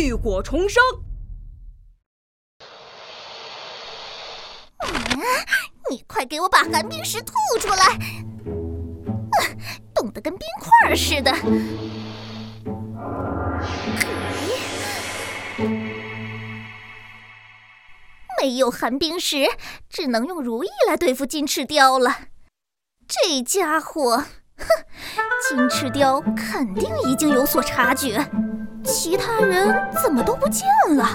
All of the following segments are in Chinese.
浴火重生。你快给我把寒冰石吐出来！冻得跟冰块似的。没有寒冰石，只能用如意来对付金翅雕了。这家伙，哼，金翅雕肯定已经有所察觉。其他人怎么都不见了？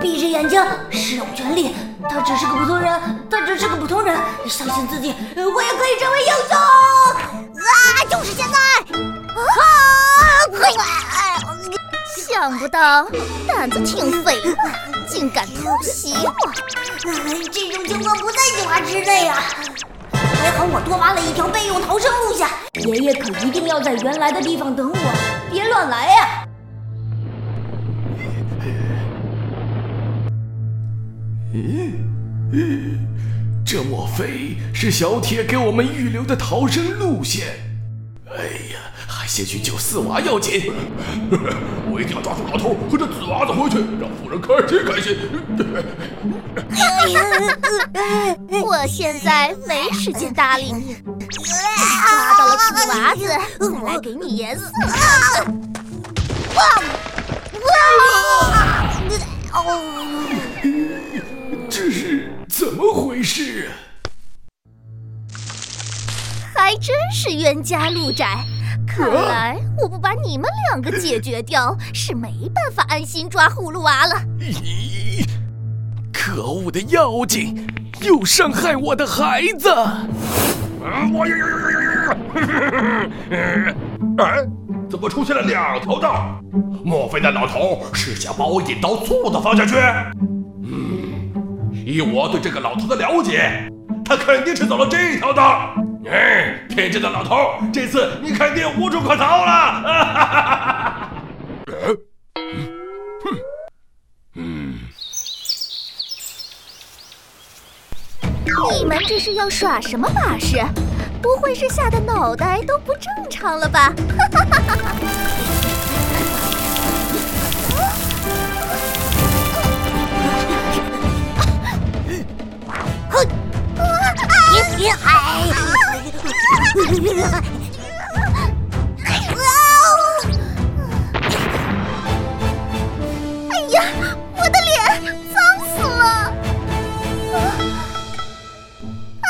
闭着眼睛，使用全力。他只是个普通人，他只是个普通人。相信自己，我也可以成为英雄！啊，就是现在！啊，快！想不到胆子挺肥的，竟敢偷袭我！这种情况不在计划之内啊！还好我多挖了一条备用逃生路线。爷爷可一定要在原来的地方等我，别乱来呀！咦，这莫非是小铁给我们预留的逃生路线？哎呀，还先去救四娃要紧！我一定要抓住老头和这紫娃子回去，让夫人开心开心。我现在没时间搭理你，抓到了紫娃子再来给你颜色。哇！哇！哦。怎么回事？还真是冤家路窄，看来我不把你们两个解决掉，是没办法安心抓葫芦娃了。咦！可恶的妖精，又伤害我的孩子！我呀呀呀呀！哎，怎么出现了两条道？莫非那老头是想把我引到错的方向去？以我对这个老头的了解，他肯定是走了这条道。哎，天真的老头，这次你肯定无处可逃了。哼，嗯，你们这是要耍什么把式？不会是吓得脑袋都不正常了吧？哈哈哈哈哈！别嗨！哎呀，我的脸脏死了！啊！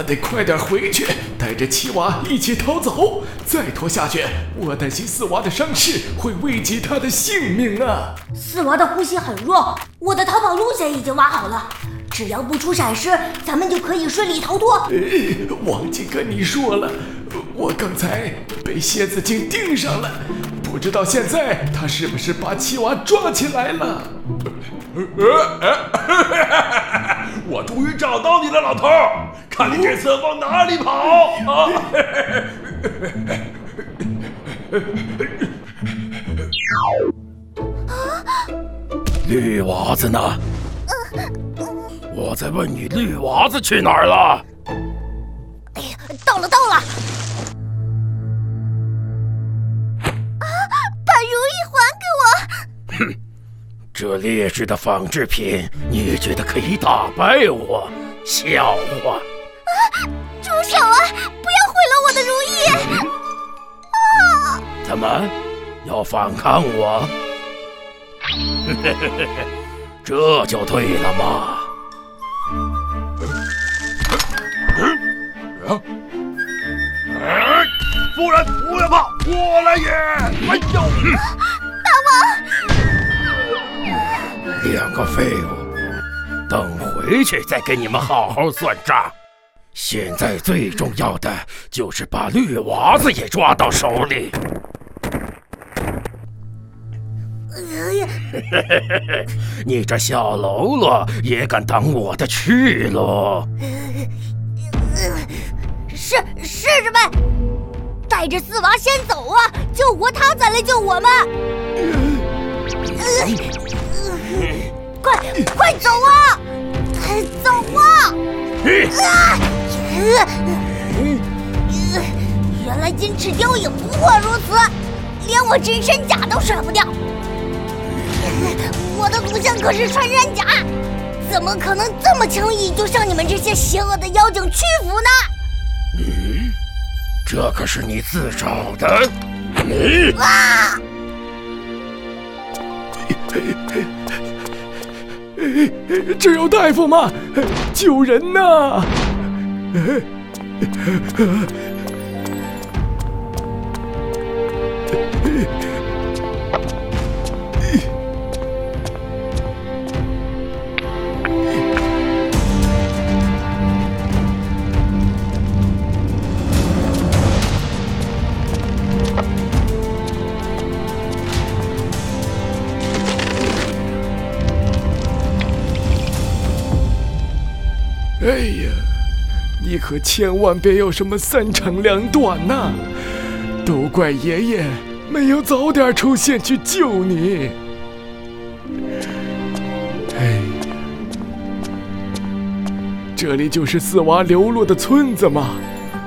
们得快点回去，带着七娃一起逃走。再拖下去，我担心四娃的伤势会危及他的性命啊！四娃的呼吸很弱，我的逃跑路线已经挖好了，只要不出闪失，咱们就可以顺利逃脱。忘记跟你说了，我刚才被蝎子精盯上了，不知道现在他是不是把七娃抓起来了。我终于找到你了，老头！看你这次往哪里跑啊！绿娃子呢？我在问你，绿娃子去哪儿了？哎呀，到了，到了！啊，把如意还给我！哼。这劣质的仿制品，你觉得可以打败我？笑话！啊，住手啊！不要毁了我的如意！啊！怎么要反抗我？这就对了嘛！啊夫人不要怕，我来也！哎呦！两个废物，等回去再跟你们好好算账。现在最重要的就是把绿娃子也抓到手里。你这小喽啰也敢挡我的去路？是是师妹，带着四娃先走啊，救活他再来救我们。快快走啊！走啊！原来金翅雕也不过如此，连我真身甲都甩不掉。我的祖先可是穿山甲，怎么可能这么轻易就向你们这些邪恶的妖精屈服呢？嗯，这可是你自找的。你啊！这有大夫吗？救人呐！哎呀，你可千万别有什么三长两短呐！都怪爷爷没有早点出现去救你。哎，这里就是四娃流落的村子嘛，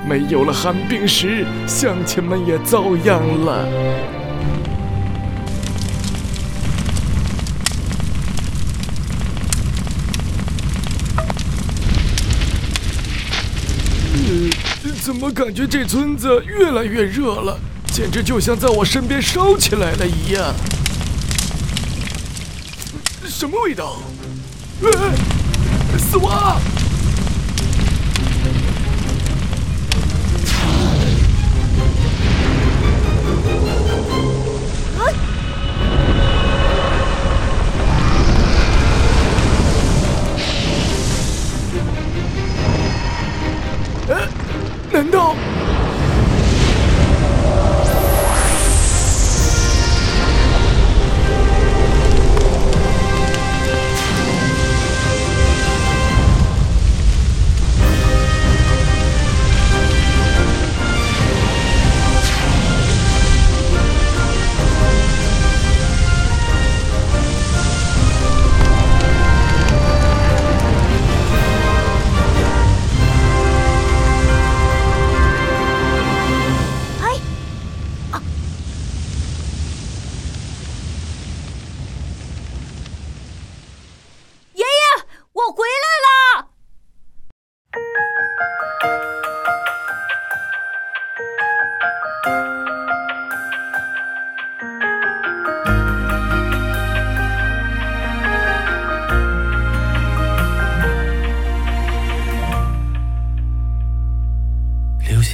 没有了寒冰石，乡亲们也遭殃了。怎么感觉这村子越来越热了？简直就像在我身边烧起来了一样。什么味道？死亡！